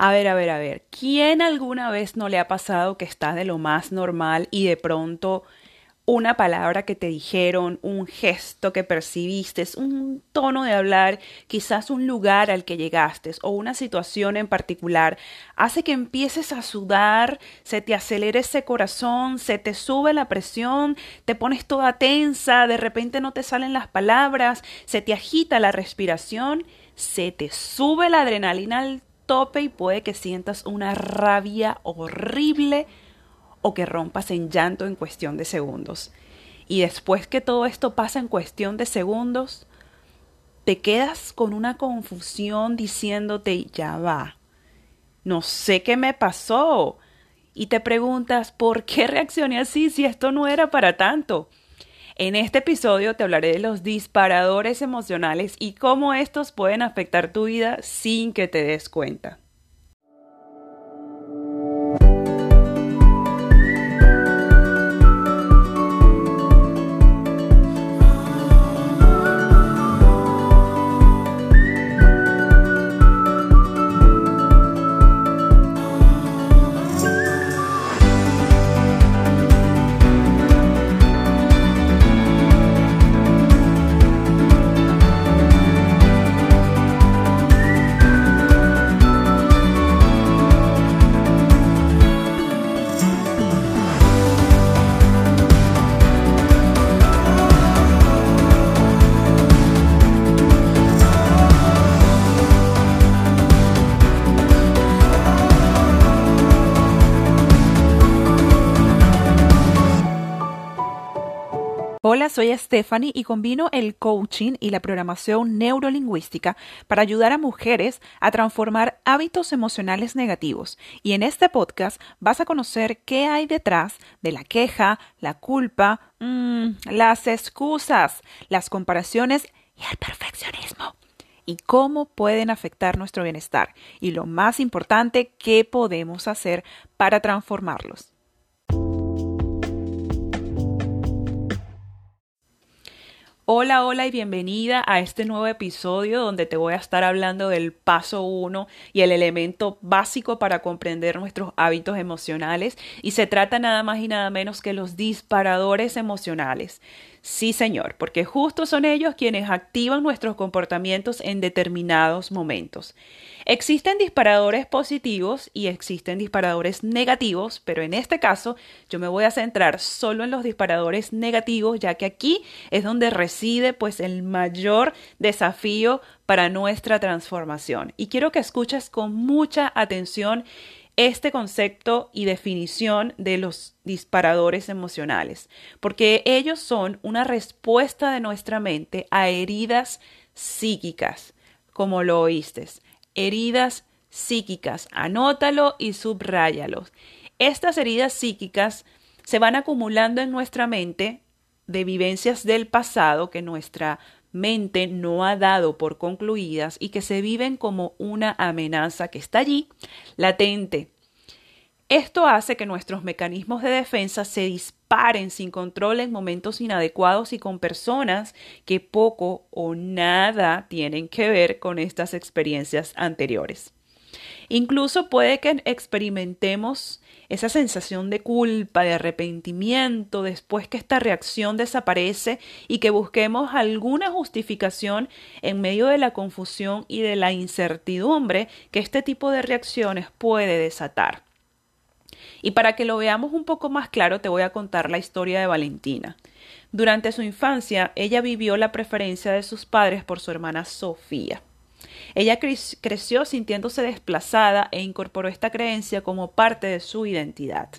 A ver, a ver, a ver, ¿quién alguna vez no le ha pasado que estás de lo más normal y de pronto una palabra que te dijeron, un gesto que percibiste, un tono de hablar, quizás un lugar al que llegaste o una situación en particular, hace que empieces a sudar, se te acelere ese corazón, se te sube la presión, te pones toda tensa, de repente no te salen las palabras, se te agita la respiración, se te sube la adrenalina al tope y puede que sientas una rabia horrible o que rompas en llanto en cuestión de segundos. Y después que todo esto pasa en cuestión de segundos, te quedas con una confusión diciéndote, ya va, no sé qué me pasó. Y te preguntas, ¿por qué reaccioné así si esto no era para tanto? En este episodio te hablaré de los disparadores emocionales y cómo estos pueden afectar tu vida sin que te des cuenta. Soy Stephanie y combino el coaching y la programación neurolingüística para ayudar a mujeres a transformar hábitos emocionales negativos. Y en este podcast vas a conocer qué hay detrás de la queja, la culpa, mmm, las excusas, las comparaciones y el perfeccionismo. Y cómo pueden afectar nuestro bienestar. Y lo más importante, qué podemos hacer para transformarlos. Hola, hola y bienvenida a este nuevo episodio donde te voy a estar hablando del paso 1 y el elemento básico para comprender nuestros hábitos emocionales y se trata nada más y nada menos que los disparadores emocionales. Sí, señor, porque justo son ellos quienes activan nuestros comportamientos en determinados momentos. Existen disparadores positivos y existen disparadores negativos, pero en este caso yo me voy a centrar solo en los disparadores negativos, ya que aquí es donde reside pues el mayor desafío para nuestra transformación. Y quiero que escuches con mucha atención este concepto y definición de los disparadores emocionales, porque ellos son una respuesta de nuestra mente a heridas psíquicas, como lo oíste. Heridas psíquicas, anótalo y subráyalo. Estas heridas psíquicas se van acumulando en nuestra mente de vivencias del pasado que nuestra mente no ha dado por concluidas y que se viven como una amenaza que está allí, latente. Esto hace que nuestros mecanismos de defensa se disparen sin control en momentos inadecuados y con personas que poco o nada tienen que ver con estas experiencias anteriores. Incluso puede que experimentemos esa sensación de culpa, de arrepentimiento después que esta reacción desaparece y que busquemos alguna justificación en medio de la confusión y de la incertidumbre que este tipo de reacciones puede desatar. Y para que lo veamos un poco más claro, te voy a contar la historia de Valentina. Durante su infancia, ella vivió la preferencia de sus padres por su hermana Sofía. Ella creció sintiéndose desplazada e incorporó esta creencia como parte de su identidad.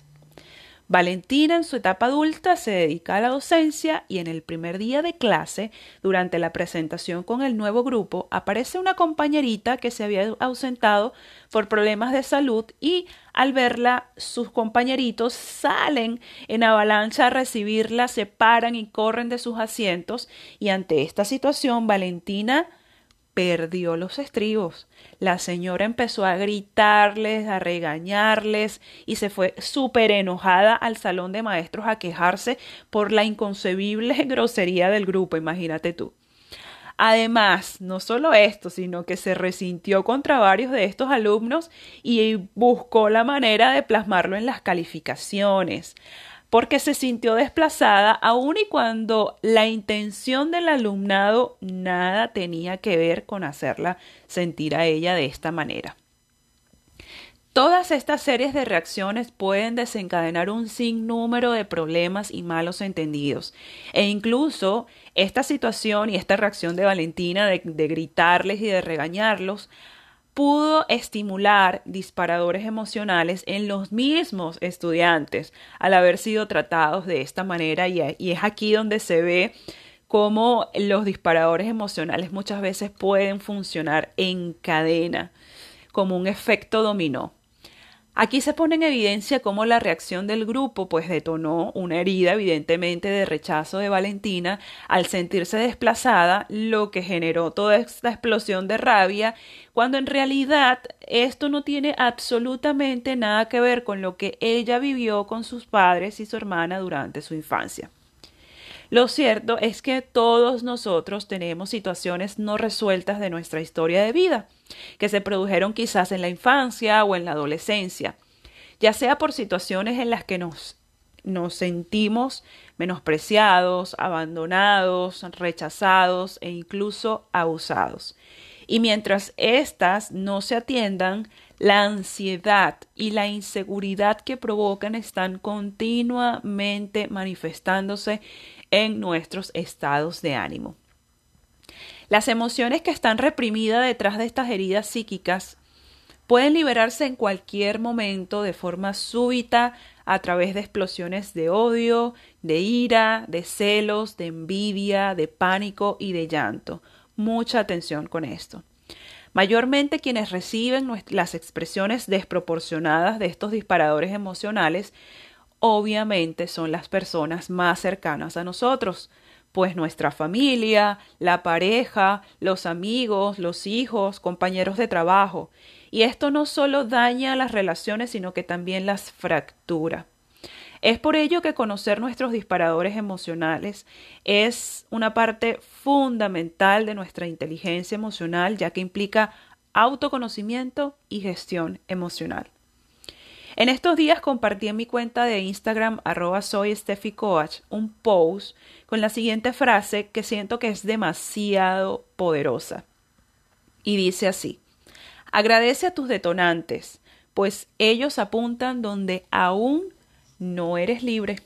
Valentina en su etapa adulta se dedica a la docencia y en el primer día de clase, durante la presentación con el nuevo grupo, aparece una compañerita que se había ausentado por problemas de salud y al verla sus compañeritos salen en avalancha a recibirla, se paran y corren de sus asientos y ante esta situación Valentina perdió los estribos. La señora empezó a gritarles, a regañarles y se fue súper enojada al salón de maestros a quejarse por la inconcebible grosería del grupo, imagínate tú. Además, no solo esto, sino que se resintió contra varios de estos alumnos y buscó la manera de plasmarlo en las calificaciones, porque se sintió desplazada aun y cuando la intención del alumnado nada tenía que ver con hacerla sentir a ella de esta manera. Todas estas series de reacciones pueden desencadenar un sinnúmero de problemas y malos entendidos. E incluso esta situación y esta reacción de Valentina de, de, gritarles y de regañarlos pudo estimular disparadores emocionales en los mismos estudiantes al haber sido tratados de esta manera y, es aquí donde se ve cómo los disparadores emocionales muchas veces pueden funcionar en cadena como un efecto dominó. Aquí se pone en evidencia cómo la reacción del grupo pues detonó una herida evidentemente de rechazo de Valentina al sentirse desplazada, lo que generó toda esta explosión de rabia, cuando en realidad esto no tiene absolutamente nada que ver con lo que ella vivió con sus padres y su hermana durante su infancia. Lo cierto es que todos nosotros tenemos situaciones no resueltas de nuestra historia de vida, que se produjeron quizás en la infancia o en la adolescencia, ya sea por situaciones en las que nos, nos sentimos menospreciados, abandonados, rechazados e incluso abusados. Y mientras éstas no se atiendan, la ansiedad y la inseguridad que provocan están continuamente manifestándose en nuestros estados de ánimo. Las emociones que están reprimidas detrás de estas heridas psíquicas pueden liberarse en cualquier momento de forma súbita a través de explosiones de odio, de ira, de celos, de envidia, de pánico y de llanto. Mucha atención con esto. Mayormente quienes reciben las expresiones desproporcionadas de estos disparadores emocionales obviamente son las personas más cercanas a nosotros, pues nuestra familia, la pareja, los amigos, los hijos, compañeros de trabajo. Y esto no solo daña las relaciones, sino que también las fractura. Es por ello que conocer nuestros disparadores emocionales es una parte fundamental de nuestra inteligencia emocional, ya que implica autoconocimiento y gestión emocional. En estos días compartí en mi cuenta de Instagram arroba soy Coach un post con la siguiente frase que siento que es demasiado poderosa. Y dice así, agradece a tus detonantes, pues ellos apuntan donde aún no eres libre.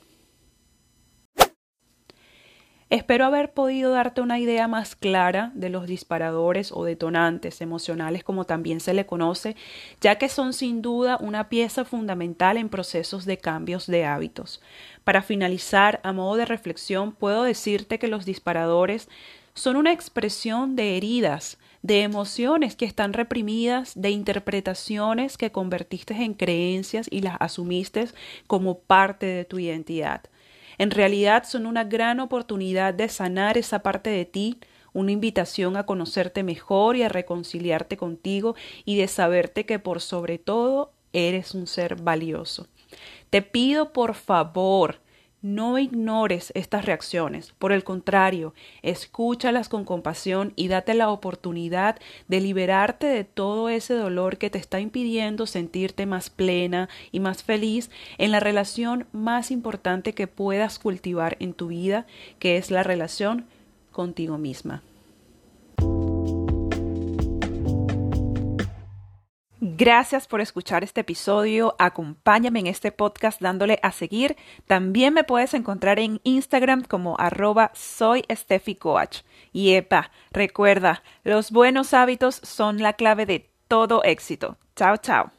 Espero haber podido darte una idea más clara de los disparadores o detonantes emocionales como también se le conoce, ya que son sin duda una pieza fundamental en procesos de cambios de hábitos. Para finalizar, a modo de reflexión, puedo decirte que los disparadores son una expresión de heridas, de emociones que están reprimidas, de interpretaciones que convertiste en creencias y las asumiste como parte de tu identidad. En realidad son una gran oportunidad de sanar esa parte de ti, una invitación a conocerte mejor y a reconciliarte contigo y de saberte que por sobre todo eres un ser valioso. Te pido por favor no ignores estas reacciones, por el contrario, escúchalas con compasión y date la oportunidad de liberarte de todo ese dolor que te está impidiendo sentirte más plena y más feliz en la relación más importante que puedas cultivar en tu vida, que es la relación contigo misma. Gracias por escuchar este episodio. Acompáñame en este podcast dándole a seguir. También me puedes encontrar en Instagram como arroba soy Coach. Y epa, recuerda, los buenos hábitos son la clave de todo éxito. Chao, chao.